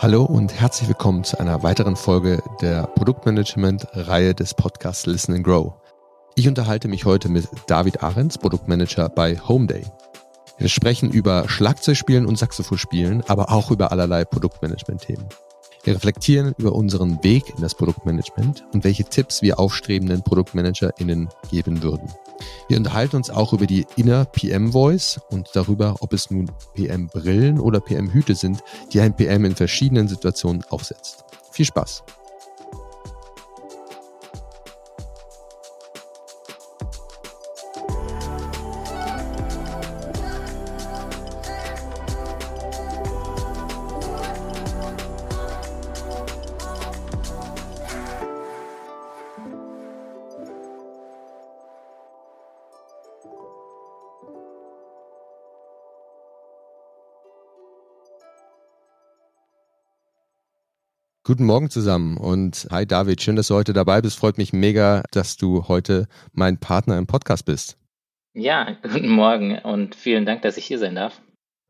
Hallo und herzlich willkommen zu einer weiteren Folge der Produktmanagement-Reihe des Podcasts Listen and Grow. Ich unterhalte mich heute mit David Ahrens, Produktmanager bei Homeday. Wir sprechen über Schlagzeugspielen und Saxophonspielen, aber auch über allerlei Produktmanagement-Themen. Wir reflektieren über unseren Weg in das Produktmanagement und welche Tipps wir aufstrebenden ProduktmanagerInnen geben würden. Wir unterhalten uns auch über die Inner PM Voice und darüber, ob es nun PM Brillen oder PM Hüte sind, die ein PM in verschiedenen Situationen aufsetzt. Viel Spaß! Guten Morgen zusammen und hi David, schön, dass du heute dabei bist. Freut mich mega, dass du heute mein Partner im Podcast bist. Ja, guten Morgen und vielen Dank, dass ich hier sein darf.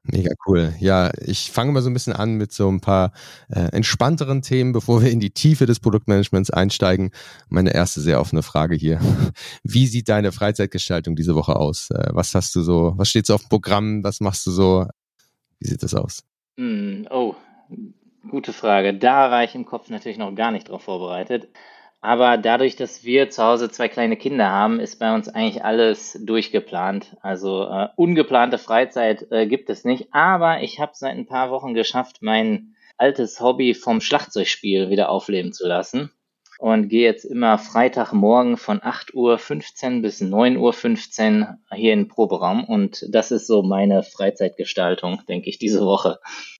Mega cool. Ja, ich fange mal so ein bisschen an mit so ein paar äh, entspannteren Themen, bevor wir in die Tiefe des Produktmanagements einsteigen. Meine erste sehr offene Frage hier. Wie sieht deine Freizeitgestaltung diese Woche aus? Äh, was hast du so, was steht so auf dem Programm? Was machst du so? Wie sieht das aus? Mm, oh, Gute Frage. Da war ich im Kopf natürlich noch gar nicht drauf vorbereitet. Aber dadurch, dass wir zu Hause zwei kleine Kinder haben, ist bei uns eigentlich alles durchgeplant. Also äh, ungeplante Freizeit äh, gibt es nicht. Aber ich habe seit ein paar Wochen geschafft, mein altes Hobby vom Schlagzeugspiel wieder aufleben zu lassen und gehe jetzt immer Freitagmorgen von 8.15 Uhr bis 9.15 Uhr hier in den Proberaum und das ist so meine Freizeitgestaltung, denke ich, diese Woche.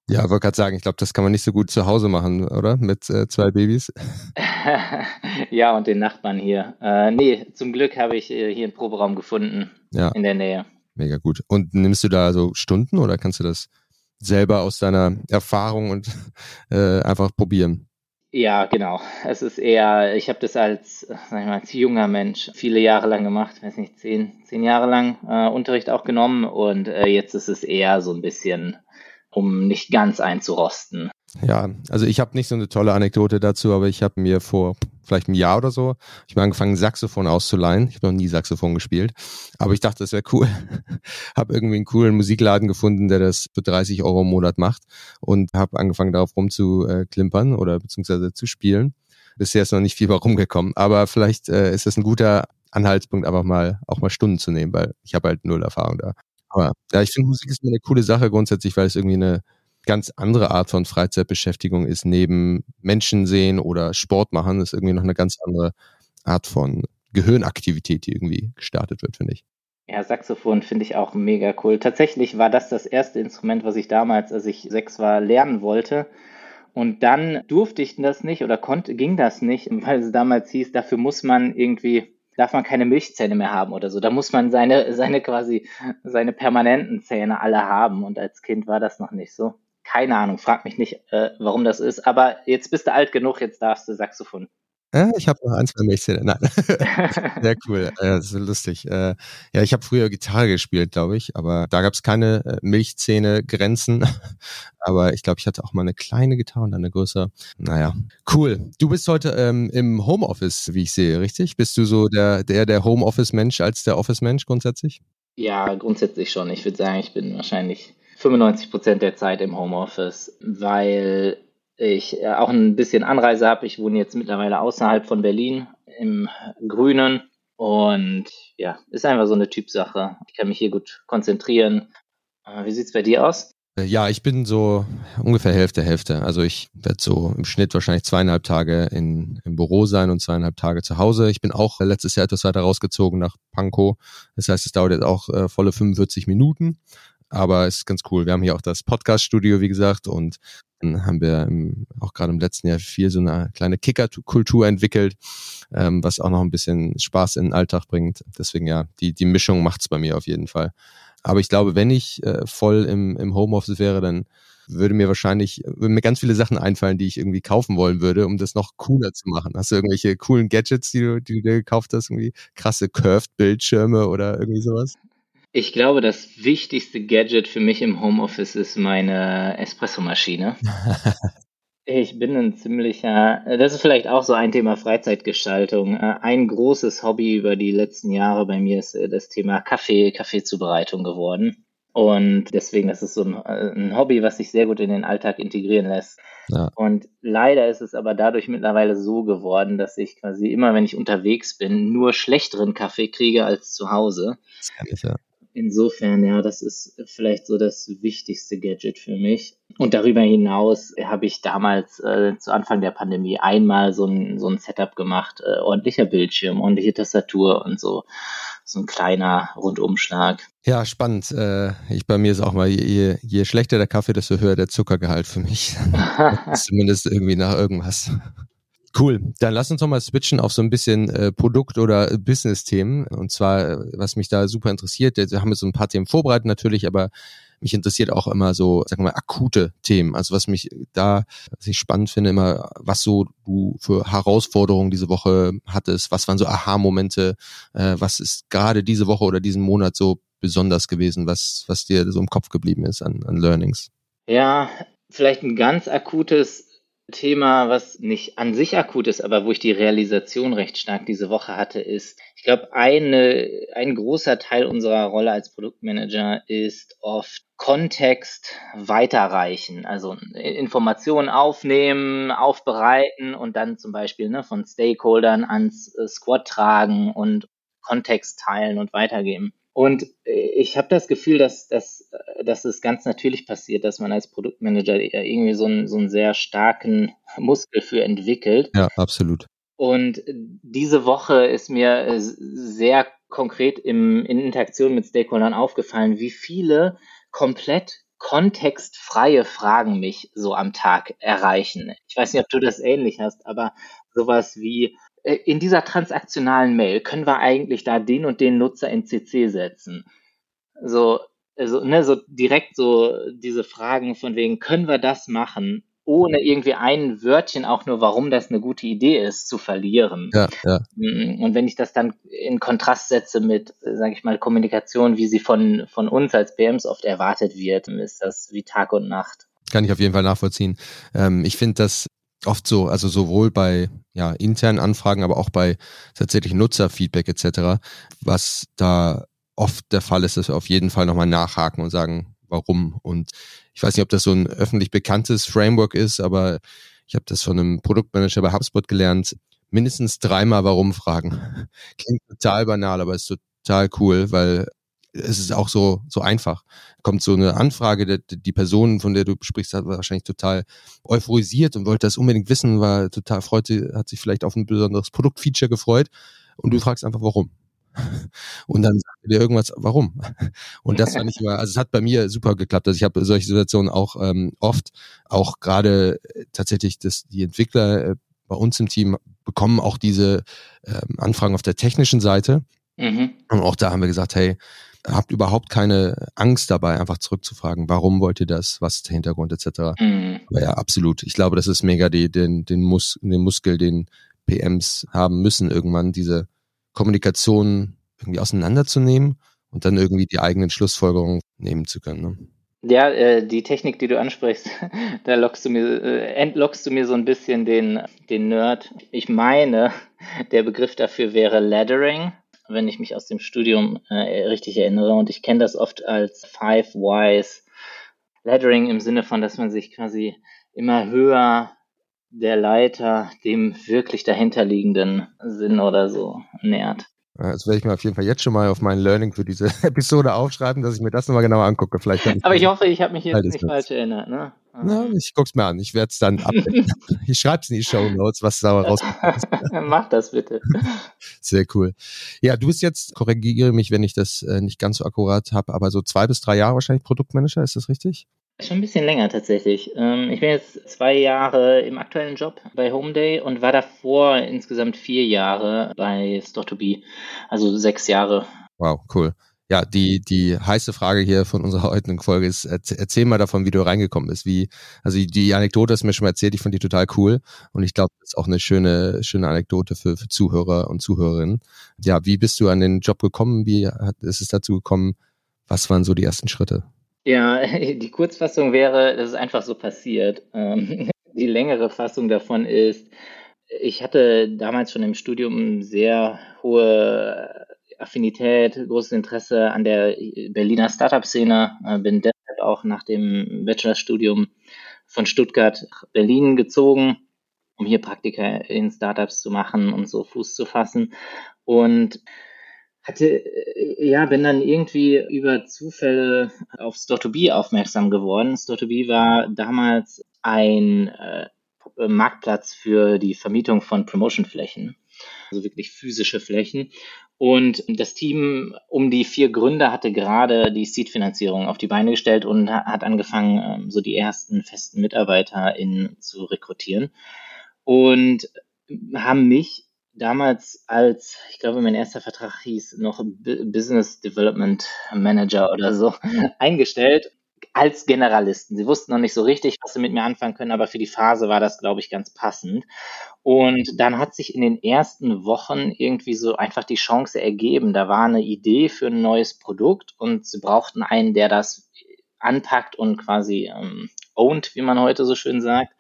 Ja, wollte gerade sagen, ich glaube, das kann man nicht so gut zu Hause machen, oder? Mit äh, zwei Babys. ja, und den Nachbarn hier. Äh, nee, zum Glück habe ich äh, hier einen Proberaum gefunden ja. in der Nähe. Mega gut. Und nimmst du da so Stunden oder kannst du das selber aus deiner Erfahrung und äh, einfach probieren? Ja, genau. Es ist eher, ich habe das als, sag ich mal, als junger Mensch viele Jahre lang gemacht, weiß nicht, zehn, zehn Jahre lang äh, Unterricht auch genommen und äh, jetzt ist es eher so ein bisschen, um nicht ganz einzurosten. Ja, also ich habe nicht so eine tolle Anekdote dazu, aber ich habe mir vor vielleicht einem Jahr oder so, ich habe angefangen Saxophon auszuleihen. Ich habe noch nie Saxophon gespielt, aber ich dachte, das wäre cool. habe irgendwie einen coolen Musikladen gefunden, der das für 30 Euro im Monat macht und habe angefangen darauf rumzuklimpern oder beziehungsweise zu spielen. Bisher ist noch nicht viel rumgekommen, aber vielleicht äh, ist das ein guter Anhaltspunkt, einfach mal auch mal Stunden zu nehmen, weil ich habe halt null Erfahrung da. Aber ja, ich finde Musik ist eine coole Sache grundsätzlich, weil es irgendwie eine ganz andere Art von Freizeitbeschäftigung ist, neben Menschen sehen oder Sport machen, ist irgendwie noch eine ganz andere Art von Gehirnaktivität, die irgendwie gestartet wird, finde ich. Ja, Saxophon finde ich auch mega cool. Tatsächlich war das das erste Instrument, was ich damals, als ich sechs war, lernen wollte. Und dann durfte ich das nicht oder konnte, ging das nicht, weil es damals hieß, dafür muss man irgendwie darf man keine Milchzähne mehr haben oder so. Da muss man seine, seine quasi, seine permanenten Zähne alle haben. Und als Kind war das noch nicht so. Keine Ahnung, frag mich nicht, äh, warum das ist. Aber jetzt bist du alt genug, jetzt darfst du Saxophon. Ja, ich habe noch ein, zwei Milchzähne. Nein. Sehr cool. Äh, so lustig. Äh, ja, ich habe früher Gitarre gespielt, glaube ich, aber da gab es keine äh, Milchzähne-Grenzen. aber ich glaube, ich hatte auch mal eine kleine Gitarre und dann eine größere. Naja, cool. Du bist heute ähm, im Homeoffice, wie ich sehe, richtig? Bist du so der, der, der Homeoffice-Mensch als der Office-Mensch grundsätzlich? Ja, grundsätzlich schon. Ich würde sagen, ich bin wahrscheinlich 95 Prozent der Zeit im Homeoffice, weil ich äh, auch ein bisschen Anreise habe. Ich wohne jetzt mittlerweile außerhalb von Berlin im Grünen und ja, ist einfach so eine Typsache. Ich kann mich hier gut konzentrieren. Äh, wie sieht's bei dir aus? Äh, ja, ich bin so ungefähr Hälfte, Hälfte. Also ich werde so im Schnitt wahrscheinlich zweieinhalb Tage in, im Büro sein und zweieinhalb Tage zu Hause. Ich bin auch letztes Jahr etwas weiter rausgezogen nach Pankow. Das heißt, es dauert jetzt auch äh, volle 45 Minuten aber es ist ganz cool. Wir haben hier auch das Podcast-Studio, wie gesagt, und dann haben wir im, auch gerade im letzten Jahr viel so eine kleine Kicker-Kultur entwickelt, ähm, was auch noch ein bisschen Spaß in den Alltag bringt. Deswegen ja, die, die Mischung macht's bei mir auf jeden Fall. Aber ich glaube, wenn ich äh, voll im, im Homeoffice wäre, dann würde mir wahrscheinlich, würden mir ganz viele Sachen einfallen, die ich irgendwie kaufen wollen würde, um das noch cooler zu machen. Hast du irgendwelche coolen Gadgets, die du, die du dir gekauft hast? Irgendwie krasse Curved-Bildschirme oder irgendwie sowas? Ich glaube, das wichtigste Gadget für mich im Homeoffice ist meine Espressomaschine. Ich bin ein ziemlicher, das ist vielleicht auch so ein Thema Freizeitgestaltung. Äh, ein großes Hobby über die letzten Jahre bei mir ist äh, das Thema Kaffee, Kaffeezubereitung geworden. Und deswegen das ist so ein, äh, ein, Hobby, was sich sehr gut in den Alltag integrieren lässt. Ja. Und leider ist es aber dadurch mittlerweile so geworden, dass ich quasi immer, wenn ich unterwegs bin, nur schlechteren Kaffee kriege als zu Hause. Das kann ich ja. Insofern, ja, das ist vielleicht so das wichtigste Gadget für mich. Und darüber hinaus habe ich damals äh, zu Anfang der Pandemie einmal so ein, so ein Setup gemacht, äh, ordentlicher Bildschirm, ordentliche Tastatur und so, so ein kleiner Rundumschlag. Ja, spannend. Äh, ich bei mir ist auch mal, je, je schlechter der Kaffee, desto höher der Zuckergehalt für mich. Zumindest irgendwie nach irgendwas. Cool. Dann lass uns noch mal switchen auf so ein bisschen äh, Produkt- oder Business-Themen. Und zwar, was mich da super interessiert, wir haben jetzt so ein paar Themen vorbereitet natürlich, aber mich interessiert auch immer so, sagen wir mal, akute Themen. Also was mich da, was ich spannend finde, immer, was so du für Herausforderungen diese Woche hattest, was waren so Aha-Momente, äh, was ist gerade diese Woche oder diesen Monat so besonders gewesen, was, was dir so im Kopf geblieben ist an, an Learnings? Ja, vielleicht ein ganz akutes Thema, was nicht an sich akut ist, aber wo ich die Realisation recht stark diese Woche hatte, ist, ich glaube, eine, ein großer Teil unserer Rolle als Produktmanager ist oft Kontext weiterreichen, also Informationen aufnehmen, aufbereiten und dann zum Beispiel ne, von Stakeholdern ans äh, Squad tragen und Kontext teilen und weitergeben. Und äh, ich habe das Gefühl, dass, dass, dass es ganz natürlich passiert, dass man als Produktmanager irgendwie so einen, so einen sehr starken Muskel für entwickelt. Ja, absolut. Und diese Woche ist mir äh, sehr konkret im, in Interaktion mit Stakeholdern aufgefallen, wie viele komplett kontextfreie Fragen mich so am Tag erreichen. Ich weiß nicht, ob du das ähnlich hast, aber sowas wie, äh, in dieser transaktionalen Mail können wir eigentlich da den und den Nutzer in CC setzen. So, also, ne, so direkt so diese Fragen von wegen, können wir das machen, ohne irgendwie ein Wörtchen auch nur, warum das eine gute Idee ist, zu verlieren. Ja, ja. Und wenn ich das dann in Kontrast setze mit, sage ich mal, Kommunikation, wie sie von, von uns als PMs oft erwartet wird, ist das wie Tag und Nacht. Kann ich auf jeden Fall nachvollziehen. Ähm, ich finde das oft so, also sowohl bei ja, internen Anfragen, aber auch bei tatsächlich Nutzerfeedback etc., was da oft der Fall ist, dass wir auf jeden Fall nochmal nachhaken und sagen, warum. Und ich weiß nicht, ob das so ein öffentlich bekanntes Framework ist, aber ich habe das von einem Produktmanager bei HubSpot gelernt. Mindestens dreimal warum fragen. Klingt total banal, aber ist total cool, weil es ist auch so, so einfach. Kommt so eine Anfrage, die, die Person, von der du sprichst, hat wahrscheinlich total euphorisiert und wollte das unbedingt wissen, war total freute, hat sich vielleicht auf ein besonderes Produktfeature gefreut und du fragst einfach, warum. Und dann sagt er dir irgendwas, warum? Und das fand ich immer, also es hat bei mir super geklappt. Also ich habe solche Situationen auch ähm, oft, auch gerade äh, tatsächlich, dass die Entwickler äh, bei uns im Team bekommen auch diese ähm, Anfragen auf der technischen Seite. Mhm. Und auch da haben wir gesagt, hey, habt überhaupt keine Angst dabei, einfach zurückzufragen, warum wollt ihr das, was ist der Hintergrund etc. Mhm. Aber ja, absolut. Ich glaube, das ist mega die, den, den, Mus den Muskel, den PMs haben müssen, irgendwann diese Kommunikation irgendwie auseinanderzunehmen und dann irgendwie die eigenen Schlussfolgerungen nehmen zu können. Ne? Ja, äh, die Technik, die du ansprichst, da lockst du mir, äh, entlockst du mir so ein bisschen den, den Nerd. Ich meine, der Begriff dafür wäre Laddering wenn ich mich aus dem Studium äh, richtig erinnere. Und ich kenne das oft als Five Whys Laddering im Sinne von, dass man sich quasi immer höher der Leiter dem wirklich dahinterliegenden Sinn oder so nähert. Das werde ich mir auf jeden Fall jetzt schon mal auf mein Learning für diese Episode aufschreiben, dass ich mir das nochmal genauer angucke. Vielleicht ich Aber ich hoffe, ich habe mich jetzt nicht falsch erinnert. Ne? Na, ich guck's mir an. Ich werde es dann ab. ich schreibe es in die Show Notes, was da rauskommt. Mach das bitte. Sehr cool. Ja, du bist jetzt, korrigiere mich, wenn ich das äh, nicht ganz so akkurat habe, aber so zwei bis drei Jahre wahrscheinlich Produktmanager, ist das richtig? Schon ein bisschen länger tatsächlich. Ähm, ich bin jetzt zwei Jahre im aktuellen Job bei Homeday und war davor insgesamt vier Jahre bei Store2Be, also sechs Jahre. Wow, cool. Ja, die, die heiße Frage hier von unserer heutigen Folge ist, erzähl mal davon, wie du reingekommen bist. Wie, also die Anekdote hast du mir schon mal erzählt, ich fand die total cool und ich glaube, das ist auch eine schöne, schöne Anekdote für, für Zuhörer und Zuhörerinnen. Ja, wie bist du an den Job gekommen? Wie hat, ist es dazu gekommen? Was waren so die ersten Schritte? Ja, die Kurzfassung wäre, das ist einfach so passiert. Ähm, Die längere Fassung davon ist, ich hatte damals schon im Studium sehr hohe Affinität, großes Interesse an der Berliner Startup-Szene, äh, bin deshalb auch nach dem Bachelorstudium von Stuttgart nach Berlin gezogen, um hier Praktika in Startups zu machen und so Fuß zu fassen. Und hatte, äh, ja, bin dann irgendwie über Zufälle auf Store2B aufmerksam geworden. Store2B war damals ein äh, Marktplatz für die Vermietung von Promotionflächen, also wirklich physische Flächen. Und das Team um die vier Gründer hatte gerade die Seed-Finanzierung auf die Beine gestellt und hat angefangen, ähm, so die ersten festen MitarbeiterInnen zu rekrutieren. Und haben mich damals als, ich glaube, mein erster Vertrag hieß noch Business Development Manager oder so, eingestellt als Generalisten. Sie wussten noch nicht so richtig, was sie mit mir anfangen können, aber für die Phase war das, glaube ich, ganz passend. Und dann hat sich in den ersten Wochen irgendwie so einfach die Chance ergeben. Da war eine Idee für ein neues Produkt und sie brauchten einen, der das anpackt und quasi ähm, owned, wie man heute so schön sagt.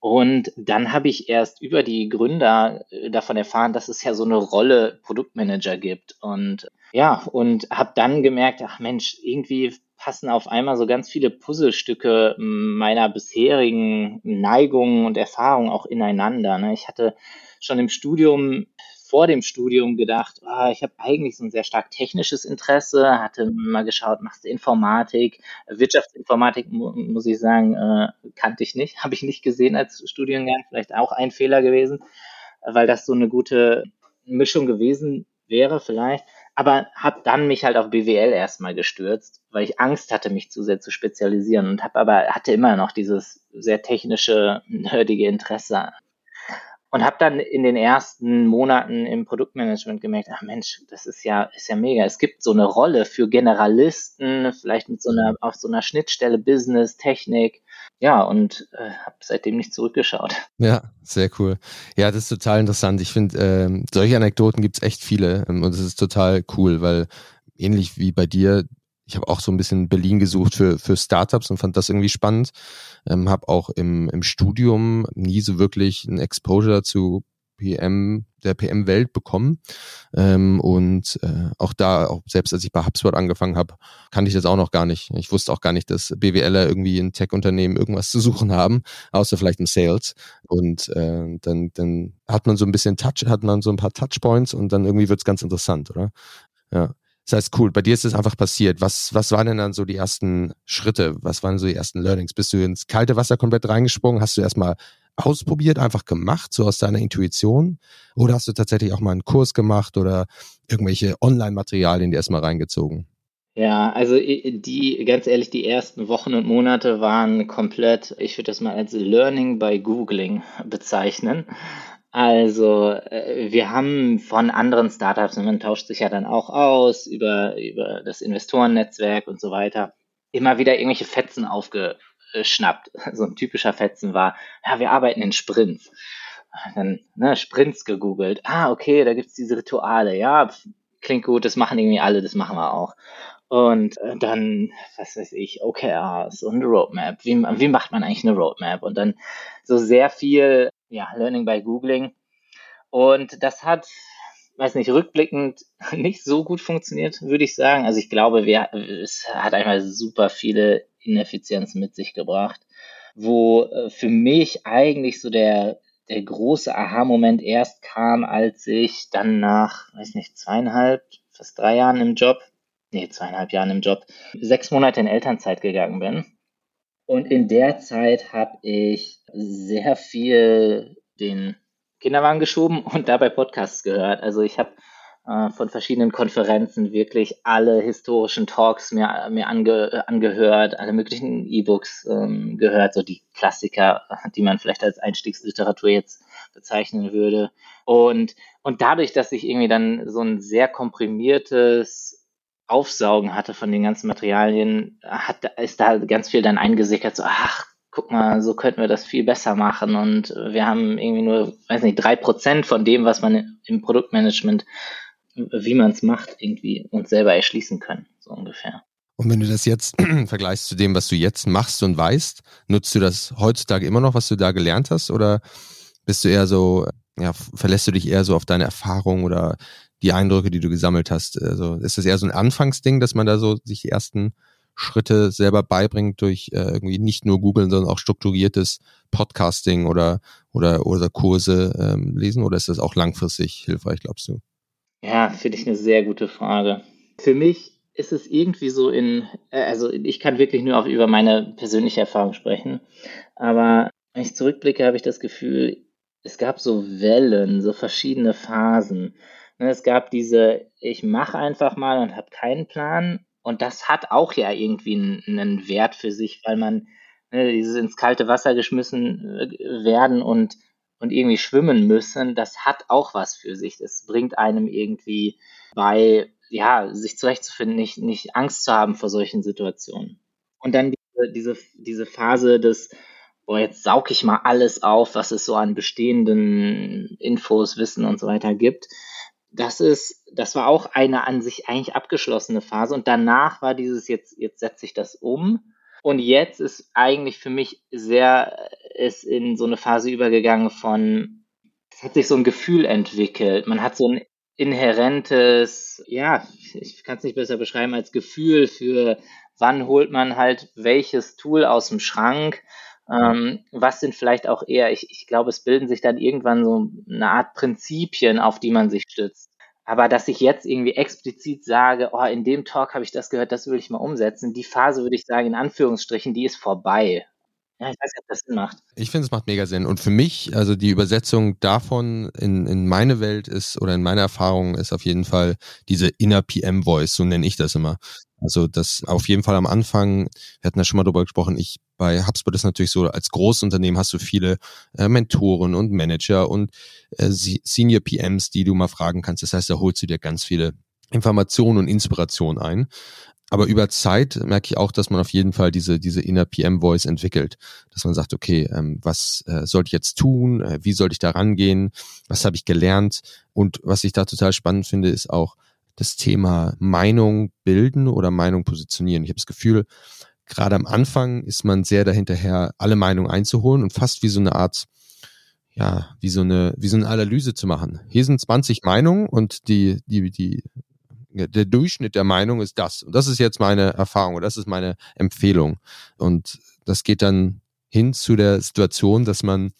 Und dann habe ich erst über die Gründer äh, davon erfahren, dass es ja so eine Rolle Produktmanager gibt. Und ja, und habe dann gemerkt, ach Mensch, irgendwie passen auf einmal so ganz viele Puzzlestücke meiner bisherigen Neigungen und Erfahrungen auch ineinander. Ne? Ich hatte schon im Studium, vor dem Studium gedacht, ah, ich habe eigentlich so ein sehr stark technisches Interesse, hatte mal geschaut, machst du Informatik, Wirtschaftsinformatik, muss ich sagen, äh, kannte ich nicht, habe ich nicht gesehen als Studiengang, vielleicht auch ein Fehler gewesen, weil das so eine gute Mischung gewesen wäre vielleicht aber habe dann mich halt auf BWL erstmal gestürzt, weil ich Angst hatte, mich zu sehr zu spezialisieren und habe aber hatte immer noch dieses sehr technische, nerdige Interesse und habe dann in den ersten Monaten im Produktmanagement gemerkt, ach Mensch, das ist ja ist ja mega. Es gibt so eine Rolle für Generalisten, vielleicht mit so einer auf so einer Schnittstelle Business, Technik. Ja, und äh, habe seitdem nicht zurückgeschaut. Ja, sehr cool. Ja, das ist total interessant. Ich finde, ähm, solche Anekdoten gibt's echt viele ähm, und es ist total cool, weil ähnlich wie bei dir, ich habe auch so ein bisschen Berlin gesucht für, für Startups und fand das irgendwie spannend. Ähm, habe auch im, im Studium nie so wirklich ein Exposure zu PM, der PM-Welt bekommen. Ähm, und äh, auch da, auch selbst als ich bei HubSpot angefangen habe, kannte ich das auch noch gar nicht. Ich wusste auch gar nicht, dass BWLer irgendwie in Tech-Unternehmen irgendwas zu suchen haben, außer vielleicht im Sales. Und äh, dann, dann hat man so ein bisschen Touch, hat man so ein paar Touchpoints und dann irgendwie wird's ganz interessant, oder? Ja. Das heißt, cool, bei dir ist es einfach passiert. Was, was waren denn dann so die ersten Schritte? Was waren so die ersten Learnings? Bist du ins kalte Wasser komplett reingesprungen? Hast du erstmal ausprobiert, einfach gemacht, so aus deiner Intuition? Oder hast du tatsächlich auch mal einen Kurs gemacht oder irgendwelche Online-Materialien dir erstmal reingezogen? Ja, also die, ganz ehrlich, die ersten Wochen und Monate waren komplett, ich würde das mal als Learning by Googling bezeichnen. Also, äh, wir haben von anderen Startups, man tauscht sich ja dann auch aus über, über das Investorennetzwerk und so weiter, immer wieder irgendwelche Fetzen aufgeschnappt. So ein typischer Fetzen war, ja, wir arbeiten in Sprints. Dann ne, Sprints gegoogelt. Ah, okay, da gibt's diese Rituale. Ja, klingt gut, das machen irgendwie alle, das machen wir auch. Und äh, dann, was weiß ich, OKRs und Roadmap. Wie, wie macht man eigentlich eine Roadmap? Und dann so sehr viel ja, Learning by Googling. Und das hat, weiß nicht, rückblickend nicht so gut funktioniert, würde ich sagen. Also ich glaube, wir, es hat einmal super viele Ineffizienzen mit sich gebracht, wo äh, für mich eigentlich so der, der große Aha-Moment erst kam, als ich dann nach, weiß nicht, zweieinhalb, fast drei Jahren im Job, nee, zweieinhalb Jahren im Job, sechs Monate in Elternzeit gegangen bin und in der Zeit habe ich sehr viel den Kinderwagen geschoben und dabei Podcasts gehört. Also ich habe äh, von verschiedenen Konferenzen wirklich alle historischen Talks mir, mir ange, angehört, alle möglichen E-Books ähm, gehört, so die Klassiker, die man vielleicht als Einstiegsliteratur jetzt bezeichnen würde. Und, und dadurch, dass ich irgendwie dann so ein sehr komprimiertes Aufsaugen hatte von den ganzen Materialien, hat, ist da ganz viel dann eingesickert, so, ach, guck mal, so könnten wir das viel besser machen und wir haben irgendwie nur, weiß nicht, drei Prozent von dem, was man im Produktmanagement, wie man es macht, irgendwie uns selber erschließen können, so ungefähr. Und wenn du das jetzt vergleichst zu dem, was du jetzt machst und weißt, nutzt du das heutzutage immer noch, was du da gelernt hast? Oder bist du eher so, ja, verlässt du dich eher so auf deine Erfahrung oder die Eindrücke, die du gesammelt hast? Also ist das eher so ein Anfangsding, dass man da so sich die ersten Schritte selber beibringt durch äh, irgendwie nicht nur googeln, sondern auch strukturiertes Podcasting oder oder oder Kurse ähm, lesen oder ist das auch langfristig hilfreich, glaubst du? Ja, finde ich eine sehr gute Frage. Für mich ist es irgendwie so in, äh, also ich kann wirklich nur auch über meine persönliche Erfahrung sprechen, aber wenn ich zurückblicke, habe ich das Gefühl, es gab so Wellen, so verschiedene Phasen. Ne, es gab diese, ich mache einfach mal und habe keinen Plan und das hat auch ja irgendwie einen, Wert für sich, weil man ne, dieses ins kalte Wasser geschmissen äh, werden und, und irgendwie schwimmen müssen, das hat auch was für sich. Das bringt einem irgendwie bei, ja, sich zurechtzufinden, nicht, nicht Angst zu haben vor solchen Situationen. Und dann diese, diese, diese Phase des, boah, jetzt saug ich mal alles auf, was es so an bestehenden Infos, Wissen und so weiter gibt das ist, das war auch eine an sich eigentlich abgeschlossene Phase. Und danach war dieses jetzt, jetzt setze ich das um. Und jetzt ist eigentlich für mich sehr, ist in so eine Phase übergegangen von, es hat sich so ein Gefühl entwickelt. Man hat so ein inhärentes, ja, ich kann es nicht besser beschreiben als Gefühl für, wann holt man halt welches Tool aus dem Schrank. Ähm, was sind vielleicht auch eher, ich, ich glaube, es bilden sich dann irgendwann so eine Art Prinzipien, auf die man sich stützt. Aber dass ich jetzt irgendwie explizit sage, oh, in dem Talk habe ich das gehört, das will ich mal umsetzen, die Phase würde ich sagen, in Anführungsstrichen, die ist vorbei. Ja, ich weiß nicht, ob das Sinn macht. Ich finde, es macht mega Sinn. Und für mich, also die Übersetzung davon in, in meine Welt ist oder in meine Erfahrung ist auf jeden Fall diese Inner PM Voice, so nenne ich das immer. Also das auf jeden Fall am Anfang, wir hatten ja schon mal drüber gesprochen, ich bei HubSpot ist natürlich so, als Großunternehmen hast du viele äh, Mentoren und Manager und äh, Senior PMs, die du mal fragen kannst. Das heißt, da holst du dir ganz viele Informationen und Inspiration ein. Aber über Zeit merke ich auch, dass man auf jeden Fall diese, diese Inner PM Voice entwickelt. Dass man sagt, okay, ähm, was äh, sollte ich jetzt tun? Äh, wie sollte ich da rangehen? Was habe ich gelernt? Und was ich da total spannend finde, ist auch das Thema Meinung bilden oder Meinung positionieren. Ich habe das Gefühl, gerade am Anfang ist man sehr dahinterher, alle Meinungen einzuholen und fast wie so eine Art ja, wie so eine, wie so eine Analyse zu machen. Hier sind 20 Meinungen und die, die, die der Durchschnitt der Meinung ist das. Und das ist jetzt meine Erfahrung und das ist meine Empfehlung. Und das geht dann hin zu der Situation, dass man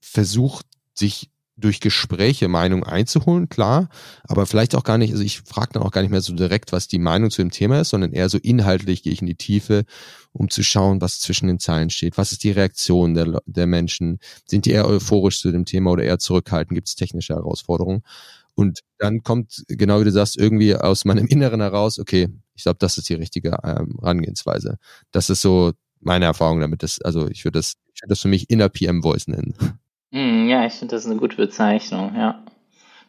versucht, sich durch Gespräche Meinung einzuholen, klar, aber vielleicht auch gar nicht, also ich frage dann auch gar nicht mehr so direkt, was die Meinung zu dem Thema ist, sondern eher so inhaltlich gehe ich in die Tiefe, um zu schauen, was zwischen den Zeilen steht, was ist die Reaktion der, der Menschen, sind die eher euphorisch zu dem Thema oder eher zurückhaltend, gibt es technische Herausforderungen und dann kommt, genau wie du sagst, irgendwie aus meinem Inneren heraus, okay, ich glaube, das ist die richtige ähm, Herangehensweise. Das ist so meine Erfahrung damit. Das, also ich würde das, ich würde das für mich Inner PM Voice nennen. Mm, ja, ich finde das eine gute Bezeichnung, ja.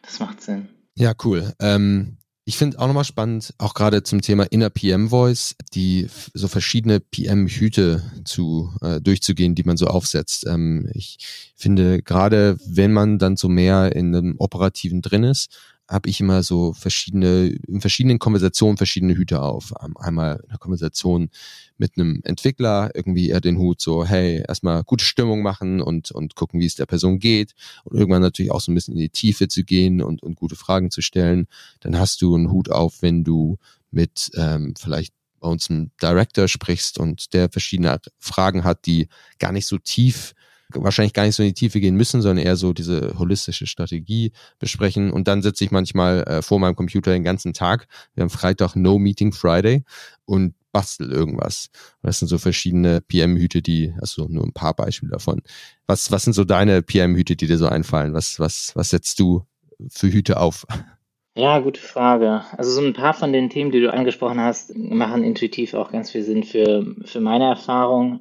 Das macht Sinn. Ja, cool. Ähm, ich finde auch nochmal spannend, auch gerade zum Thema Inner PM Voice, die so verschiedene PM-Hüte zu äh, durchzugehen, die man so aufsetzt. Ähm, ich finde gerade, wenn man dann so mehr in einem operativen drin ist, habe ich immer so verschiedene, in verschiedenen Konversationen verschiedene Hüte auf. Ähm, einmal eine Konversation mit einem Entwickler, irgendwie eher den Hut so, hey, erstmal gute Stimmung machen und, und gucken, wie es der Person geht. Und irgendwann natürlich auch so ein bisschen in die Tiefe zu gehen und, und gute Fragen zu stellen. Dann hast du einen Hut auf, wenn du mit ähm, vielleicht bei uns einem Director sprichst und der verschiedene Fragen hat, die gar nicht so tief wahrscheinlich gar nicht so in die Tiefe gehen müssen, sondern eher so diese holistische Strategie besprechen. Und dann sitze ich manchmal äh, vor meinem Computer den ganzen Tag. Wir haben Freitag No Meeting Friday und bastel irgendwas. Das sind so verschiedene PM-Hüte, die, also nur ein paar Beispiele davon. Was, was sind so deine PM-Hüte, die dir so einfallen? Was, was, was setzt du für Hüte auf? Ja, gute Frage. Also so ein paar von den Themen, die du angesprochen hast, machen intuitiv auch ganz viel Sinn für, für meine Erfahrung.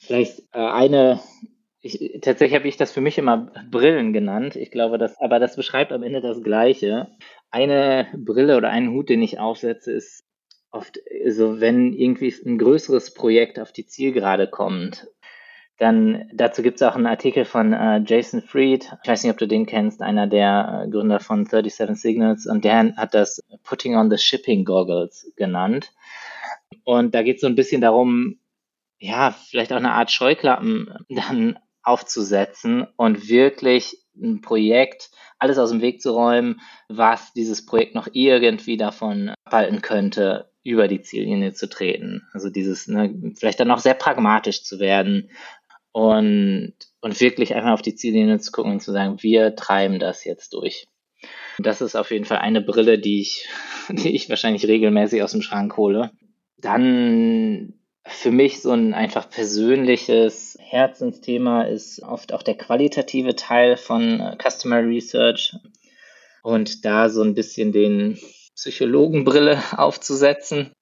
Vielleicht äh, eine, ich, tatsächlich habe ich das für mich immer Brillen genannt. Ich glaube, das, aber das beschreibt am Ende das Gleiche. Eine Brille oder einen Hut, den ich aufsetze, ist oft so, wenn irgendwie ein größeres Projekt auf die Zielgerade kommt. Dann dazu gibt es auch einen Artikel von äh, Jason Fried. Ich weiß nicht, ob du den kennst, einer der äh, Gründer von 37 Signals. Und der hat das Putting on the Shipping Goggles genannt. Und da geht es so ein bisschen darum, ja, vielleicht auch eine Art Scheuklappen dann aufzusetzen und wirklich ein Projekt, alles aus dem Weg zu räumen, was dieses Projekt noch irgendwie davon abhalten könnte, über die Ziellinie zu treten. Also dieses, ne, vielleicht dann auch sehr pragmatisch zu werden und, und wirklich einfach auf die Ziellinie zu gucken und zu sagen, wir treiben das jetzt durch. Das ist auf jeden Fall eine Brille, die ich, die ich wahrscheinlich regelmäßig aus dem Schrank hole. Dann für mich so ein einfach persönliches Herzensthema ist oft auch der qualitative Teil von äh, Customer Research und da so ein bisschen den Psychologenbrille aufzusetzen.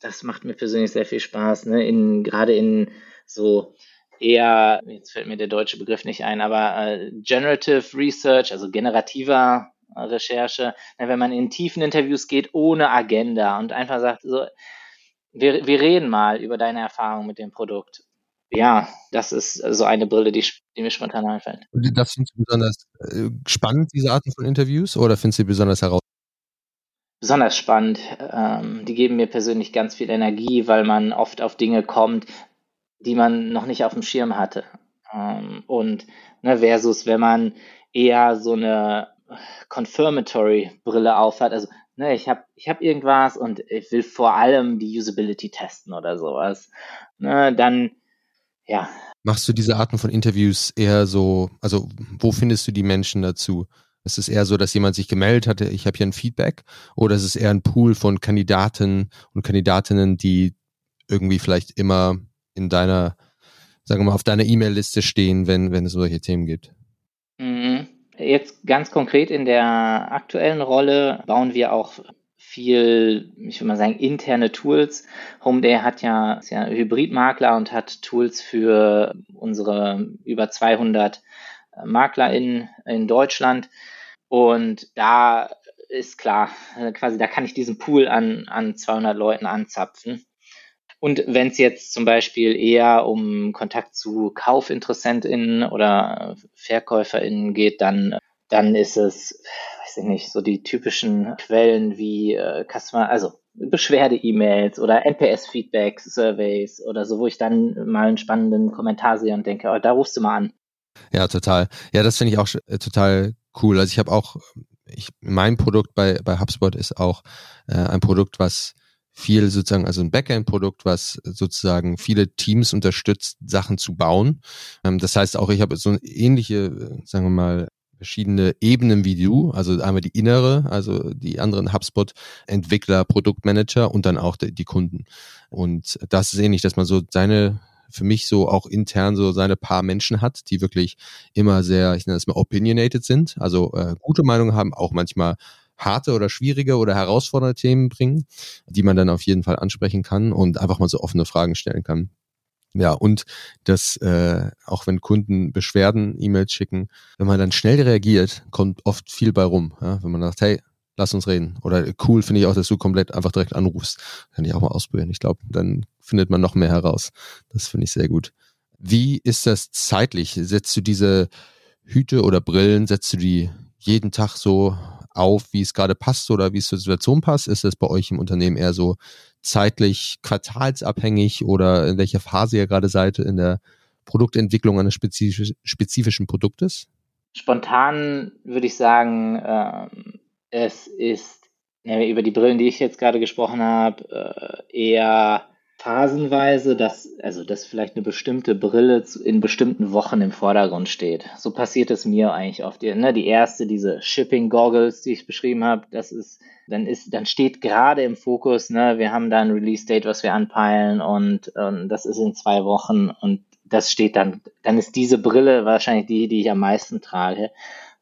Das macht mir persönlich sehr viel Spaß, ne? in, gerade in so eher, jetzt fällt mir der deutsche Begriff nicht ein, aber äh, Generative Research, also generativer Recherche, ne? wenn man in tiefen Interviews geht ohne Agenda und einfach sagt, so, wir, wir reden mal über deine Erfahrung mit dem Produkt. Ja, das ist so eine Brille, die, die mir spontan einfällt. Und das findest du besonders äh, spannend, diese Arten von Interviews, oder findest du sie besonders heraus? Besonders spannend. Ähm, die geben mir persönlich ganz viel Energie, weil man oft auf Dinge kommt, die man noch nicht auf dem Schirm hatte. Ähm, und ne, versus, wenn man eher so eine Confirmatory-Brille aufhat, also ne, ich habe ich hab irgendwas und ich will vor allem die Usability testen oder sowas, ne, dann, ja. Machst du diese Arten von Interviews eher so, also wo findest du die Menschen dazu? Ist es eher so, dass jemand sich gemeldet hatte, ich habe hier ein Feedback, oder ist es eher ein Pool von Kandidaten und Kandidatinnen, die irgendwie vielleicht immer in deiner, sagen wir mal, auf deiner E-Mail-Liste stehen, wenn, wenn es solche Themen gibt? Jetzt ganz konkret in der aktuellen Rolle bauen wir auch viel, ich würde mal sagen, interne Tools. Homeday hat ja, ist ja Hybridmakler und hat Tools für unsere über 200 äh, Makler in, in Deutschland. Und da ist klar, äh, quasi, da kann ich diesen Pool an, an 200 Leuten anzapfen. Und wenn es jetzt zum Beispiel eher um Kontakt zu KaufinteressentInnen oder VerkäuferInnen geht, dann, dann ist es, weiß ich nicht, so die typischen Quellen wie äh, Customer, also Beschwerde-E-Mails oder NPS-Feedback-Surveys oder so, wo ich dann mal einen spannenden Kommentar sehe und denke, oh, da rufst du mal an. Ja, total. Ja, das finde ich auch äh, total cool. Also ich habe auch, ich, mein Produkt bei, bei HubSpot ist auch äh, ein Produkt, was viel sozusagen, also ein Backend-Produkt, was sozusagen viele Teams unterstützt, Sachen zu bauen. Ähm, das heißt auch, ich habe so ähnliche, sagen wir mal, verschiedene Ebenen wie du, also einmal die innere, also die anderen HubSpot-Entwickler, Produktmanager und dann auch die, die Kunden. Und das ist ähnlich, dass man so seine für mich so auch intern so seine paar Menschen hat, die wirklich immer sehr, ich nenne das mal opinionated sind, also äh, gute Meinungen haben, auch manchmal harte oder schwierige oder herausfordernde Themen bringen, die man dann auf jeden Fall ansprechen kann und einfach mal so offene Fragen stellen kann. Ja, und das, äh, auch wenn Kunden Beschwerden, E-Mails schicken, wenn man dann schnell reagiert, kommt oft viel bei rum. Ja? Wenn man sagt, hey, lass uns reden. Oder cool finde ich auch, dass du komplett einfach direkt anrufst. Kann ich auch mal ausprobieren. Ich glaube, dann findet man noch mehr heraus. Das finde ich sehr gut. Wie ist das zeitlich? Setzt du diese Hüte oder Brillen, setzt du die jeden Tag so auf, wie es gerade passt oder wie es zur Situation passt? Ist das bei euch im Unternehmen eher so zeitlich quartalsabhängig oder in welcher Phase ihr gerade seid in der Produktentwicklung eines spezifisch, spezifischen Produktes? Spontan würde ich sagen, ähm, es ist über die Brillen, die ich jetzt gerade gesprochen habe, äh, eher phasenweise, dass, also, dass vielleicht eine bestimmte Brille in bestimmten Wochen im Vordergrund steht. So passiert es mir eigentlich oft. Ne? Die erste, diese Shipping Goggles, die ich beschrieben habe, das ist, dann ist, dann steht gerade im Fokus, ne, wir haben da ein Release-Date, was wir anpeilen und, und das ist in zwei Wochen und das steht dann, dann ist diese Brille wahrscheinlich die, die ich am meisten trage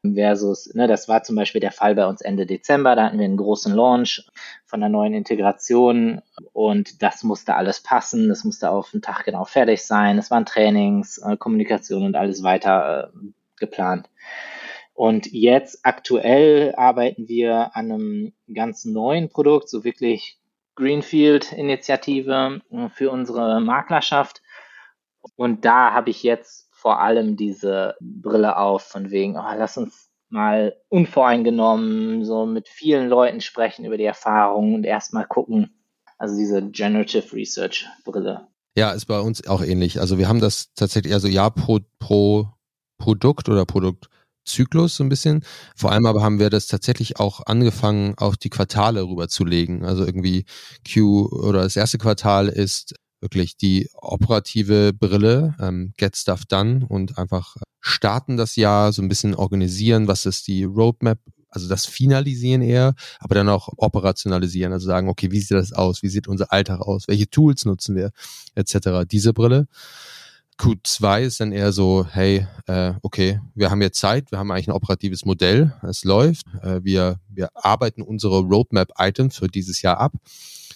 versus, ne, das war zum Beispiel der Fall bei uns Ende Dezember, da hatten wir einen großen Launch von der neuen Integration und das musste alles passen, das musste auf den Tag genau fertig sein, es waren Trainings, äh, Kommunikation und alles weiter äh, geplant. Und jetzt aktuell arbeiten wir an einem ganz neuen Produkt, so wirklich Greenfield-Initiative äh, für unsere Maklerschaft. Und da habe ich jetzt vor allem diese Brille auf, von wegen, oh, lass uns mal unvoreingenommen so mit vielen Leuten sprechen über die Erfahrungen und erstmal gucken, Also diese Generative Research Brille. Ja, ist bei uns auch ähnlich. Also wir haben das tatsächlich, also ja, pro, pro Produkt oder Produktzyklus so ein bisschen. Vor allem aber haben wir das tatsächlich auch angefangen, auch die Quartale rüberzulegen. Also irgendwie Q oder das erste Quartal ist wirklich die operative Brille, ähm, Get Stuff Done und einfach starten das Jahr, so ein bisschen organisieren, was ist die Roadmap, also das Finalisieren eher, aber dann auch operationalisieren, also sagen, okay, wie sieht das aus, wie sieht unser Alltag aus, welche Tools nutzen wir, etc. Diese Brille. Q2 ist dann eher so, hey, äh, okay, wir haben jetzt Zeit, wir haben eigentlich ein operatives Modell, es läuft, äh, wir, wir arbeiten unsere Roadmap-Items für dieses Jahr ab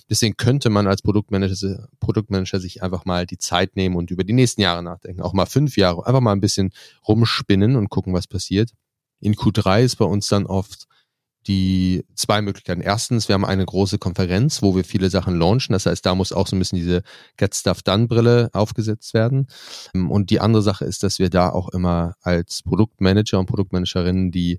Deswegen könnte man als Produktmanager, Produktmanager sich einfach mal die Zeit nehmen und über die nächsten Jahre nachdenken. Auch mal fünf Jahre, einfach mal ein bisschen rumspinnen und gucken, was passiert. In Q3 ist bei uns dann oft die zwei Möglichkeiten. Erstens, wir haben eine große Konferenz, wo wir viele Sachen launchen. Das heißt, da muss auch so ein bisschen diese Get Stuff Done Brille aufgesetzt werden. Und die andere Sache ist, dass wir da auch immer als Produktmanager und Produktmanagerinnen die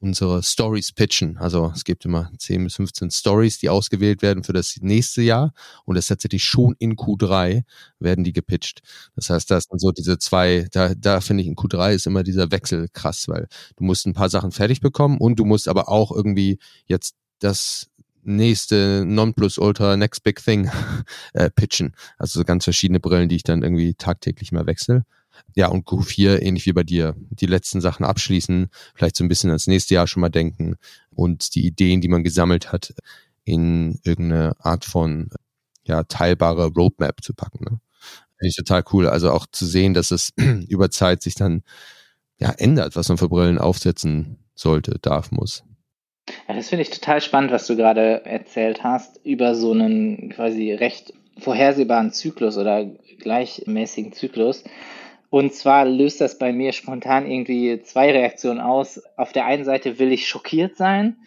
unsere Stories pitchen. Also es gibt immer 10 bis 15 Stories, die ausgewählt werden für das nächste Jahr und es tatsächlich schon in Q3 werden die gepitcht. Das heißt, da sind so diese zwei, da, da finde ich in Q3 ist immer dieser Wechsel krass, weil du musst ein paar Sachen fertig bekommen und du musst aber auch irgendwie jetzt das nächste Nonplusultra Next Big Thing äh, pitchen. Also so ganz verschiedene Brillen, die ich dann irgendwie tagtäglich mal wechsle ja, und Q4 ähnlich wie bei dir, die letzten Sachen abschließen, vielleicht so ein bisschen ans nächste Jahr schon mal denken und die Ideen, die man gesammelt hat, in irgendeine Art von ja, teilbare Roadmap zu packen. Ne? Finde ich total cool. Also auch zu sehen, dass es über Zeit sich dann ja, ändert, was man für Brillen aufsetzen sollte, darf, muss. Ja, das finde ich total spannend, was du gerade erzählt hast, über so einen quasi recht vorhersehbaren Zyklus oder gleichmäßigen Zyklus. Und zwar löst das bei mir spontan irgendwie zwei Reaktionen aus. Auf der einen Seite will ich schockiert sein,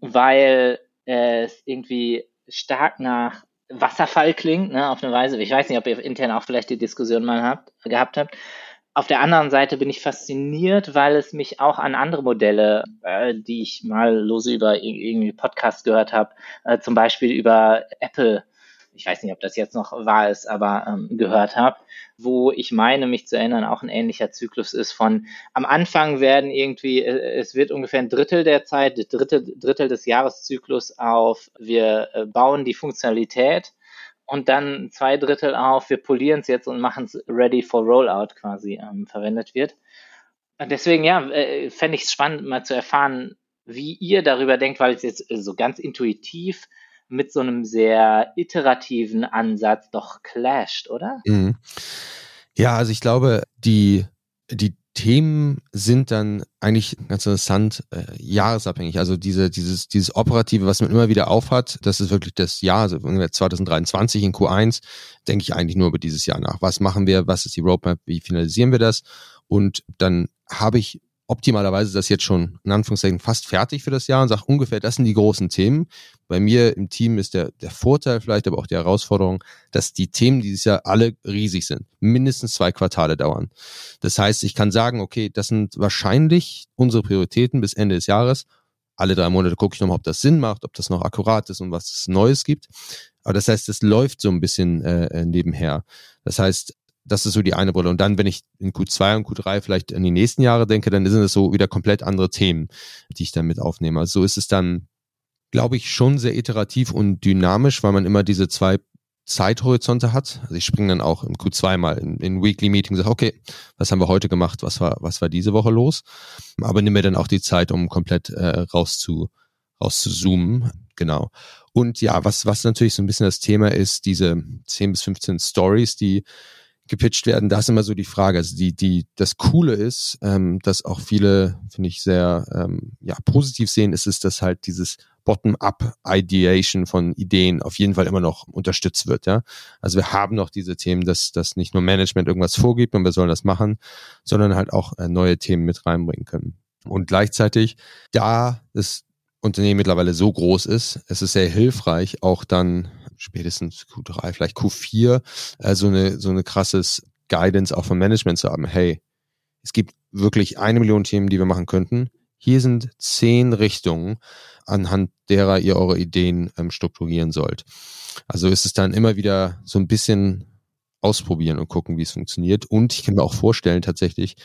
weil es irgendwie stark nach Wasserfall klingt, ne, auf eine Weise. Ich weiß nicht, ob ihr intern auch vielleicht die Diskussion mal habt, gehabt habt. Auf der anderen Seite bin ich fasziniert, weil es mich auch an andere Modelle, äh, die ich mal lose über irgendwie Podcast gehört habe, äh, zum Beispiel über Apple ich weiß nicht, ob das jetzt noch wahr ist, aber ähm, gehört habe, wo ich meine, mich zu erinnern, auch ein ähnlicher Zyklus ist von am Anfang werden irgendwie, äh, es wird ungefähr ein Drittel der Zeit, Drittel, Drittel des Jahreszyklus auf, wir äh, bauen die Funktionalität und dann zwei Drittel auf, wir polieren es jetzt und machen es ready for Rollout quasi ähm, verwendet wird. Deswegen, ja, äh, fände ich es spannend, mal zu erfahren, wie ihr darüber denkt, weil es jetzt so ganz intuitiv mit so einem sehr iterativen Ansatz doch clasht, oder? Mhm. Ja, also ich glaube, die, die Themen sind dann eigentlich ganz interessant äh, jahresabhängig. Also diese, dieses, dieses Operative, was man immer wieder aufhat, das ist wirklich das Jahr, also 2023 in Q1, denke ich eigentlich nur über dieses Jahr nach. Was machen wir? Was ist die Roadmap? Wie finalisieren wir das? Und dann habe ich optimalerweise das jetzt schon in Anführungszeichen fast fertig für das Jahr und sage ungefähr, das sind die großen Themen. Bei mir im Team ist der, der Vorteil vielleicht, aber auch die Herausforderung, dass die Themen dieses Jahr alle riesig sind, mindestens zwei Quartale dauern. Das heißt, ich kann sagen, okay, das sind wahrscheinlich unsere Prioritäten bis Ende des Jahres. Alle drei Monate gucke ich nochmal, ob das Sinn macht, ob das noch akkurat ist und was es Neues gibt. Aber das heißt, es läuft so ein bisschen äh, nebenher. Das heißt, das ist so die eine Brille. Und dann, wenn ich in Q2 und Q3 vielleicht in die nächsten Jahre denke, dann sind es so wieder komplett andere Themen, die ich dann mit aufnehme. Also so ist es dann, glaube ich, schon sehr iterativ und dynamisch, weil man immer diese zwei Zeithorizonte hat. Also ich springe dann auch im Q2 mal in, in Weekly Meeting und sage, okay, was haben wir heute gemacht, was war, was war diese Woche los? Aber nimm mir dann auch die Zeit, um komplett äh, raus zu, raus zu zoomen. Genau. Und ja, was, was natürlich so ein bisschen das Thema ist, diese 10 bis 15 Stories, die gepitcht werden, da ist immer so die Frage. Also die, die, das Coole ist, ähm, dass auch viele, finde ich, sehr ähm, ja, positiv sehen, ist es, dass halt dieses Bottom-up-Ideation von Ideen auf jeden Fall immer noch unterstützt wird. Ja? Also wir haben noch diese Themen, dass, dass nicht nur Management irgendwas vorgibt und wir sollen das machen, sondern halt auch äh, neue Themen mit reinbringen können. Und gleichzeitig, da das Unternehmen mittlerweile so groß ist, es ist sehr hilfreich, auch dann spätestens Q3, vielleicht Q4, äh, so eine, so eine krasses Guidance auch vom Management zu haben. Hey, es gibt wirklich eine Million Themen, die wir machen könnten. Hier sind zehn Richtungen, anhand derer ihr eure Ideen ähm, strukturieren sollt. Also ist es dann immer wieder so ein bisschen ausprobieren und gucken, wie es funktioniert. Und ich kann mir auch vorstellen, tatsächlich,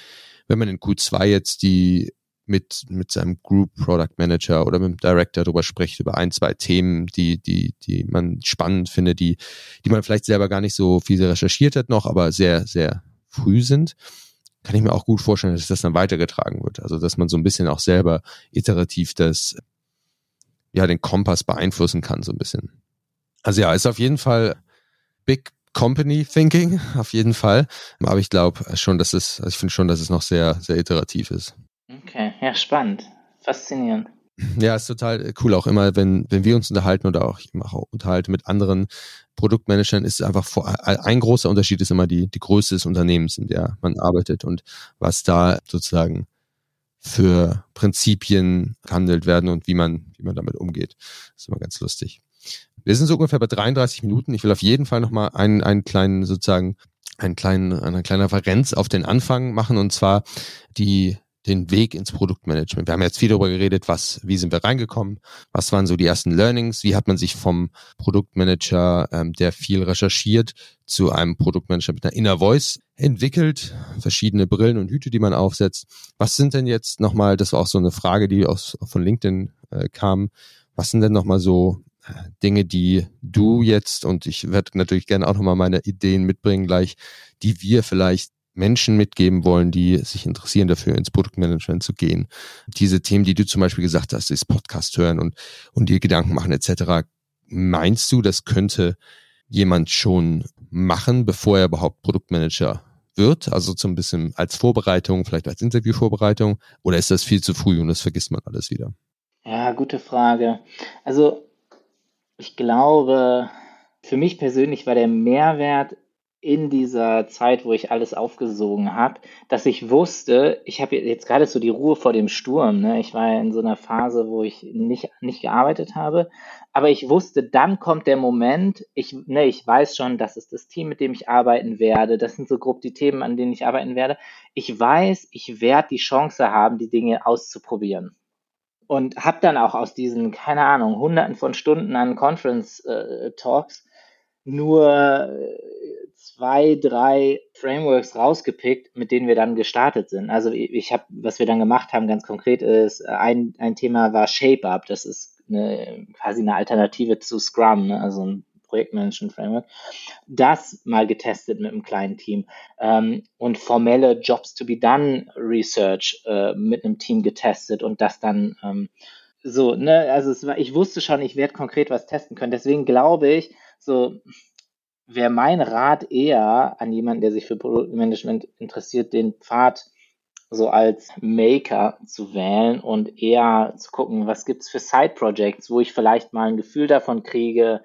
wenn man in Q2 jetzt die mit, mit seinem Group Product Manager oder mit dem Director darüber spricht, über ein, zwei Themen, die, die, die man spannend findet, die, die man vielleicht selber gar nicht so viel recherchiert hat noch, aber sehr, sehr früh sind, kann ich mir auch gut vorstellen, dass das dann weitergetragen wird. Also, dass man so ein bisschen auch selber iterativ das, ja, den Kompass beeinflussen kann, so ein bisschen. Also ja, ist auf jeden Fall Big Company Thinking, auf jeden Fall. Aber ich glaube schon, dass es, also ich finde schon, dass es noch sehr, sehr iterativ ist. Okay, ja, spannend. Faszinierend. Ja, ist total cool. Auch immer, wenn, wenn wir uns unterhalten oder auch ich mache unterhalte mit anderen Produktmanagern, ist einfach vor, ein großer Unterschied ist immer die, die Größe des Unternehmens, in der man arbeitet und was da sozusagen für Prinzipien gehandelt werden und wie man, wie man damit umgeht. Das ist immer ganz lustig. Wir sind so ungefähr bei 33 Minuten. Ich will auf jeden Fall nochmal einen, einen kleinen, sozusagen, einen kleinen, eine kleine Referenz auf den Anfang machen und zwar die den Weg ins Produktmanagement. Wir haben jetzt viel darüber geredet, was, wie sind wir reingekommen, was waren so die ersten Learnings, wie hat man sich vom Produktmanager, ähm, der viel recherchiert, zu einem Produktmanager mit einer Inner Voice entwickelt, verschiedene Brillen und Hüte, die man aufsetzt. Was sind denn jetzt nochmal, das war auch so eine Frage, die aus, von LinkedIn äh, kam, was sind denn nochmal so äh, Dinge, die du jetzt, und ich werde natürlich gerne auch nochmal meine Ideen mitbringen gleich, die wir vielleicht Menschen mitgeben wollen, die sich interessieren dafür, ins Produktmanagement zu gehen. Diese Themen, die du zum Beispiel gesagt hast, ist Podcast hören und, und dir Gedanken machen etc. Meinst du, das könnte jemand schon machen, bevor er überhaupt Produktmanager wird? Also so ein bisschen als Vorbereitung, vielleicht als Interviewvorbereitung? Oder ist das viel zu früh und das vergisst man alles wieder? Ja, gute Frage. Also ich glaube, für mich persönlich war der Mehrwert in dieser Zeit, wo ich alles aufgesogen habe, dass ich wusste, ich habe jetzt gerade so die Ruhe vor dem Sturm. Ne? Ich war in so einer Phase, wo ich nicht, nicht gearbeitet habe, aber ich wusste, dann kommt der Moment, ich, ne, ich weiß schon, das ist das Team, mit dem ich arbeiten werde, das sind so grob die Themen, an denen ich arbeiten werde. Ich weiß, ich werde die Chance haben, die Dinge auszuprobieren. Und habe dann auch aus diesen, keine Ahnung, hunderten von Stunden an Conference-Talks äh, nur zwei, drei Frameworks rausgepickt, mit denen wir dann gestartet sind. Also ich habe, was wir dann gemacht haben, ganz konkret ist, ein, ein Thema war ShapeUp. Das ist eine, quasi eine Alternative zu Scrum, ne? also ein Projektmanagement-Framework. Das mal getestet mit einem kleinen Team ähm, und formelle Jobs to be done Research äh, mit einem Team getestet und das dann ähm, so, ne, also war, ich wusste schon, ich werde konkret was testen können. Deswegen glaube ich, so wäre mein Rat eher an jemanden, der sich für Produktmanagement interessiert, den Pfad so als Maker zu wählen und eher zu gucken, was gibt's für Side-Projects, wo ich vielleicht mal ein Gefühl davon kriege,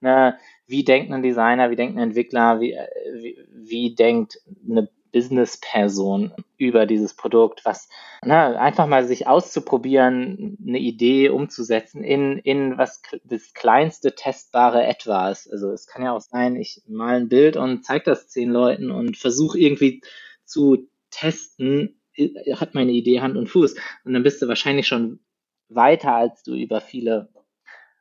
ne, wie denkt ein Designer, wie denkt ein Entwickler, wie, äh, wie, wie denkt eine Business-Person über dieses Produkt, was na, einfach mal sich auszuprobieren, eine Idee umzusetzen in, in was das kleinste testbare etwas. Also es kann ja auch sein, ich mal ein Bild und zeige das zehn Leuten und versuche irgendwie zu testen, hat meine Idee Hand und Fuß. Und dann bist du wahrscheinlich schon weiter, als du über viele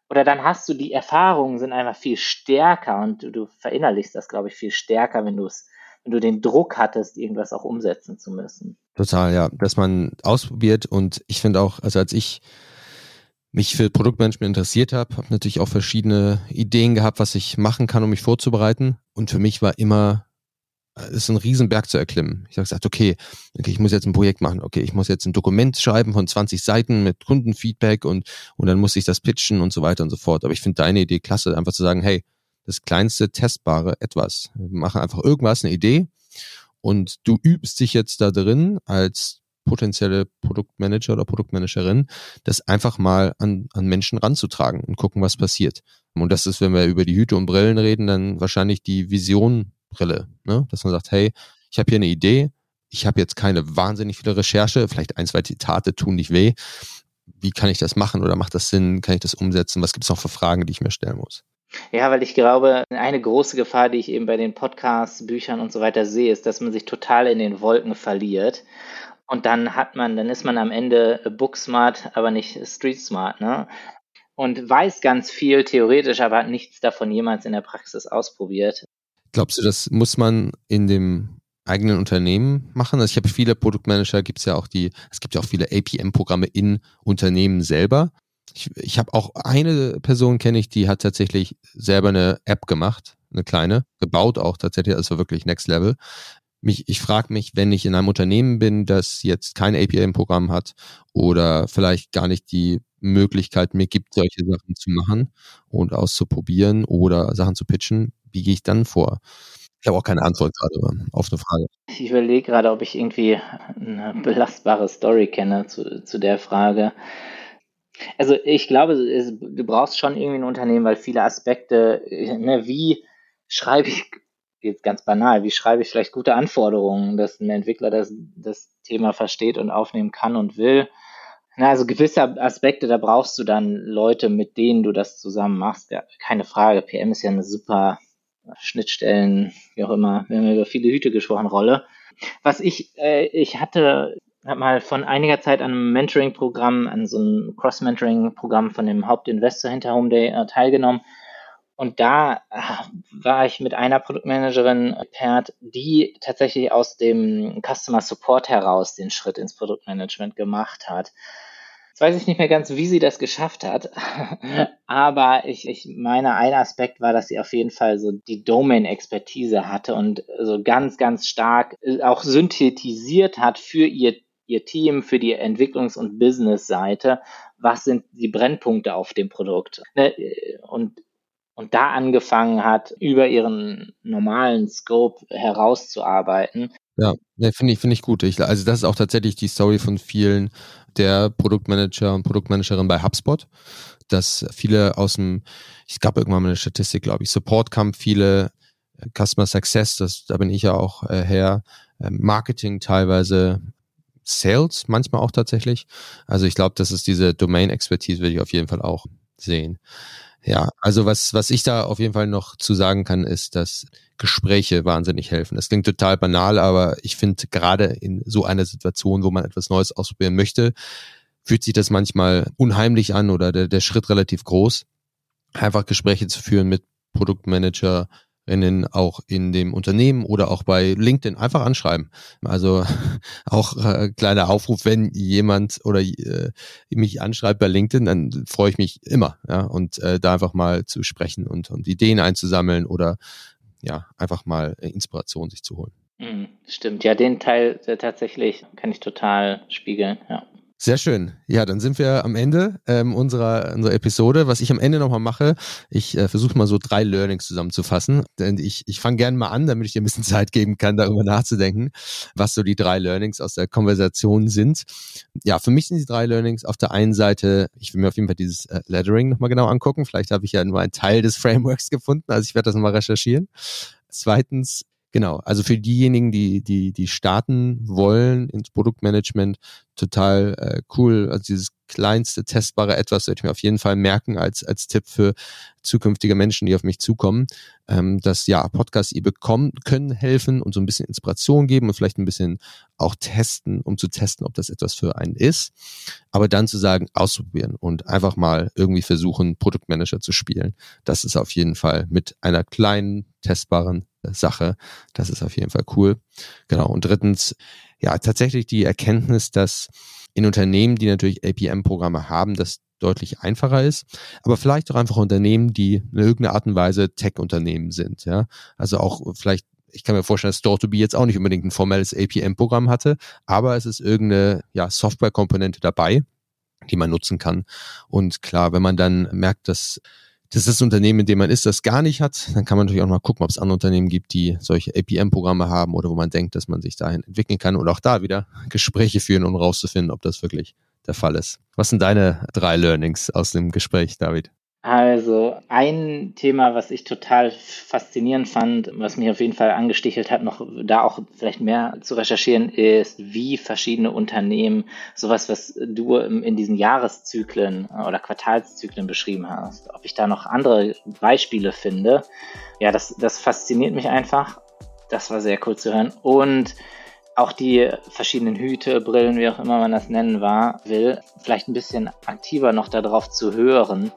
oder dann hast du die Erfahrungen sind einfach viel stärker und du, du verinnerlichst das, glaube ich, viel stärker, wenn du es wenn du den Druck hattest, irgendwas auch umsetzen zu müssen. Total, ja, dass man ausprobiert und ich finde auch, also als ich mich für Produktmanagement interessiert habe, habe natürlich auch verschiedene Ideen gehabt, was ich machen kann, um mich vorzubereiten. Und für mich war immer, es ist ein Riesenberg zu erklimmen. Ich habe gesagt, okay, okay, ich muss jetzt ein Projekt machen, okay, ich muss jetzt ein Dokument schreiben von 20 Seiten mit Kundenfeedback und, und dann muss ich das pitchen und so weiter und so fort. Aber ich finde deine Idee klasse, einfach zu sagen, hey, das kleinste testbare etwas. Wir machen einfach irgendwas, eine Idee und du übst dich jetzt da drin als potenzielle Produktmanager oder Produktmanagerin, das einfach mal an, an Menschen ranzutragen und gucken, was passiert. Und das ist, wenn wir über die Hüte und Brillen reden, dann wahrscheinlich die Visionbrille, ne? dass man sagt, hey, ich habe hier eine Idee, ich habe jetzt keine wahnsinnig viele Recherche, vielleicht ein, zwei Zitate tun nicht weh. Wie kann ich das machen oder macht das Sinn? Kann ich das umsetzen? Was gibt es noch für Fragen, die ich mir stellen muss? Ja, weil ich glaube, eine große Gefahr, die ich eben bei den Podcasts, Büchern und so weiter sehe, ist, dass man sich total in den Wolken verliert. Und dann hat man, dann ist man am Ende booksmart, aber nicht street smart, ne? und weiß ganz viel theoretisch, aber hat nichts davon jemals in der Praxis ausprobiert. Glaubst du, das muss man in dem eigenen Unternehmen machen? Also ich habe viele Produktmanager, gibt es ja auch die, es gibt ja auch viele APM-Programme in Unternehmen selber. Ich, ich habe auch eine Person kenne ich, die hat tatsächlich selber eine App gemacht, eine kleine, gebaut auch tatsächlich, also wirklich Next Level. Mich, ich frage mich, wenn ich in einem Unternehmen bin, das jetzt kein APM-Programm hat oder vielleicht gar nicht die Möglichkeit mir gibt, solche Sachen zu machen und auszuprobieren oder Sachen zu pitchen, wie gehe ich dann vor? Ich habe auch keine Antwort gerade auf eine Frage. Ich überlege gerade, ob ich irgendwie eine belastbare Story kenne zu, zu der Frage. Also ich glaube, es, du brauchst schon irgendwie ein Unternehmen, weil viele Aspekte, ne, wie schreibe ich, jetzt ganz banal, wie schreibe ich vielleicht gute Anforderungen, dass ein Entwickler das, das Thema versteht und aufnehmen kann und will. Na, also gewisse Aspekte, da brauchst du dann Leute, mit denen du das zusammen machst. Ja, keine Frage. PM ist ja eine super Schnittstellen, wie auch immer. Wir haben über viele Hüte gesprochen, Rolle. Was ich, äh, ich hatte habe mal von einiger Zeit an einem Mentoring-Programm, an so einem Cross-Mentoring-Programm von dem Hauptinvestor hinter Home Day äh, teilgenommen. Und da äh, war ich mit einer Produktmanagerin paired, die tatsächlich aus dem Customer Support heraus den Schritt ins Produktmanagement gemacht hat. Jetzt weiß ich nicht mehr ganz, wie sie das geschafft hat, aber ich, ich meine, ein Aspekt war, dass sie auf jeden Fall so die Domain-Expertise hatte und so ganz, ganz stark äh, auch synthetisiert hat für ihr ihr Team für die Entwicklungs- und Business-Seite, was sind die Brennpunkte auf dem Produkt. Ne, und, und da angefangen hat, über ihren normalen Scope herauszuarbeiten. Ja, ne, finde ich, finde ich gut. Ich, also das ist auch tatsächlich die Story von vielen der Produktmanager und Produktmanagerinnen bei HubSpot, dass viele aus dem, ich gab irgendwann mal eine Statistik, glaube ich, Support kam viele äh, Customer Success, das, da bin ich ja auch äh, her, äh, Marketing teilweise Sales manchmal auch tatsächlich. Also ich glaube, das ist diese Domain-Expertise, würde ich auf jeden Fall auch sehen. Ja, also was, was ich da auf jeden Fall noch zu sagen kann, ist, dass Gespräche wahnsinnig helfen. Das klingt total banal, aber ich finde gerade in so einer Situation, wo man etwas Neues ausprobieren möchte, fühlt sich das manchmal unheimlich an oder der, der Schritt relativ groß. Einfach Gespräche zu führen mit Produktmanager, Innen auch in dem Unternehmen oder auch bei LinkedIn einfach anschreiben. Also auch äh, kleiner Aufruf, wenn jemand oder äh, mich anschreibt bei LinkedIn, dann freue ich mich immer, ja, und äh, da einfach mal zu sprechen und, und Ideen einzusammeln oder ja, einfach mal Inspiration sich zu holen. Mhm, stimmt, ja, den Teil äh, tatsächlich kann ich total spiegeln, ja. Sehr schön. Ja, dann sind wir am Ende ähm, unserer, unserer Episode. Was ich am Ende nochmal mache, ich äh, versuche mal so drei Learnings zusammenzufassen. Denn ich, ich fange gerne mal an, damit ich dir ein bisschen Zeit geben kann, darüber nachzudenken, was so die drei Learnings aus der Konversation sind. Ja, für mich sind die drei Learnings auf der einen Seite, ich will mir auf jeden Fall dieses äh, Lettering nochmal genau angucken. Vielleicht habe ich ja nur einen Teil des Frameworks gefunden, also ich werde das nochmal recherchieren. Zweitens, Genau, also für diejenigen, die, die, die starten wollen ins Produktmanagement, total äh, cool. Also dieses kleinste testbare etwas sollte ich mir auf jeden Fall merken als, als Tipp für zukünftige Menschen, die auf mich zukommen, ähm, dass ja, Podcasts ihr bekommen können helfen und so ein bisschen Inspiration geben und vielleicht ein bisschen auch testen, um zu testen, ob das etwas für einen ist. Aber dann zu sagen, ausprobieren und einfach mal irgendwie versuchen, Produktmanager zu spielen. Das ist auf jeden Fall mit einer kleinen, testbaren Sache. Das ist auf jeden Fall cool. Genau. Und drittens, ja, tatsächlich die Erkenntnis, dass in Unternehmen, die natürlich APM-Programme haben, das deutlich einfacher ist, aber vielleicht auch einfach Unternehmen, die in irgendeiner Art und Weise Tech-Unternehmen sind, ja. Also auch vielleicht ich kann mir vorstellen, dass Store2Be jetzt auch nicht unbedingt ein formelles APM-Programm hatte, aber es ist irgendeine ja, Software-Komponente dabei, die man nutzen kann. Und klar, wenn man dann merkt, dass das ist das Unternehmen, in dem man ist, das gar nicht hat, dann kann man natürlich auch mal gucken, ob es andere Unternehmen gibt, die solche APM-Programme haben oder wo man denkt, dass man sich dahin entwickeln kann und auch da wieder Gespräche führen, um rauszufinden, ob das wirklich der Fall ist. Was sind deine drei Learnings aus dem Gespräch, David? Also ein Thema, was ich total faszinierend fand, was mich auf jeden Fall angestichelt hat, noch da auch vielleicht mehr zu recherchieren, ist, wie verschiedene Unternehmen sowas, was du in diesen Jahreszyklen oder Quartalszyklen beschrieben hast, ob ich da noch andere Beispiele finde. Ja, das, das fasziniert mich einfach. Das war sehr cool zu hören. Und auch die verschiedenen Hüte, Brillen, wie auch immer man das nennen war, will, vielleicht ein bisschen aktiver noch darauf zu hören.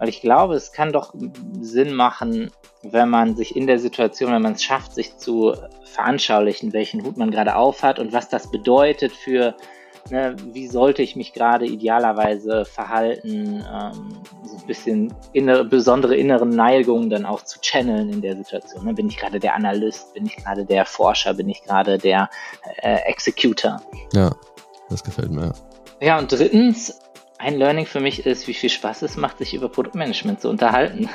Weil ich glaube, es kann doch Sinn machen, wenn man sich in der Situation, wenn man es schafft, sich zu veranschaulichen, welchen Hut man gerade aufhat und was das bedeutet für ne, wie sollte ich mich gerade idealerweise verhalten, ähm, so ein bisschen innere, besondere innere Neigungen dann auch zu channeln in der Situation. Ne? Bin ich gerade der Analyst, bin ich gerade der Forscher, bin ich gerade der äh, Executor? Ja, das gefällt mir. Ja, und drittens, ein Learning für mich ist, wie viel Spaß es macht, sich über Produktmanagement zu unterhalten.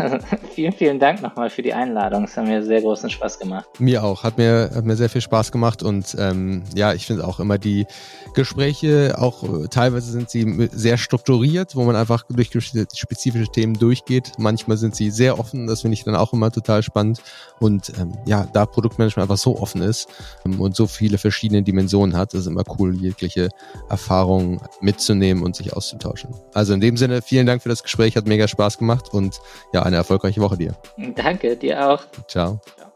vielen, vielen Dank nochmal für die Einladung. Es hat mir sehr großen Spaß gemacht. Mir auch. Hat mir, hat mir sehr viel Spaß gemacht und ähm, ja, ich finde auch immer die Gespräche, auch äh, teilweise sind sie sehr strukturiert, wo man einfach durch spezifische Themen durchgeht. Manchmal sind sie sehr offen, das finde ich dann auch immer total spannend. Und ähm, ja, da Produktmanagement einfach so offen ist ähm, und so viele verschiedene Dimensionen hat, ist immer cool, jegliche Erfahrungen mitzunehmen und sich auszutauschen austauschen. Also in dem Sinne, vielen Dank für das Gespräch, hat mega Spaß gemacht und ja, eine erfolgreiche Woche dir. Danke, dir auch. Ciao. Ciao.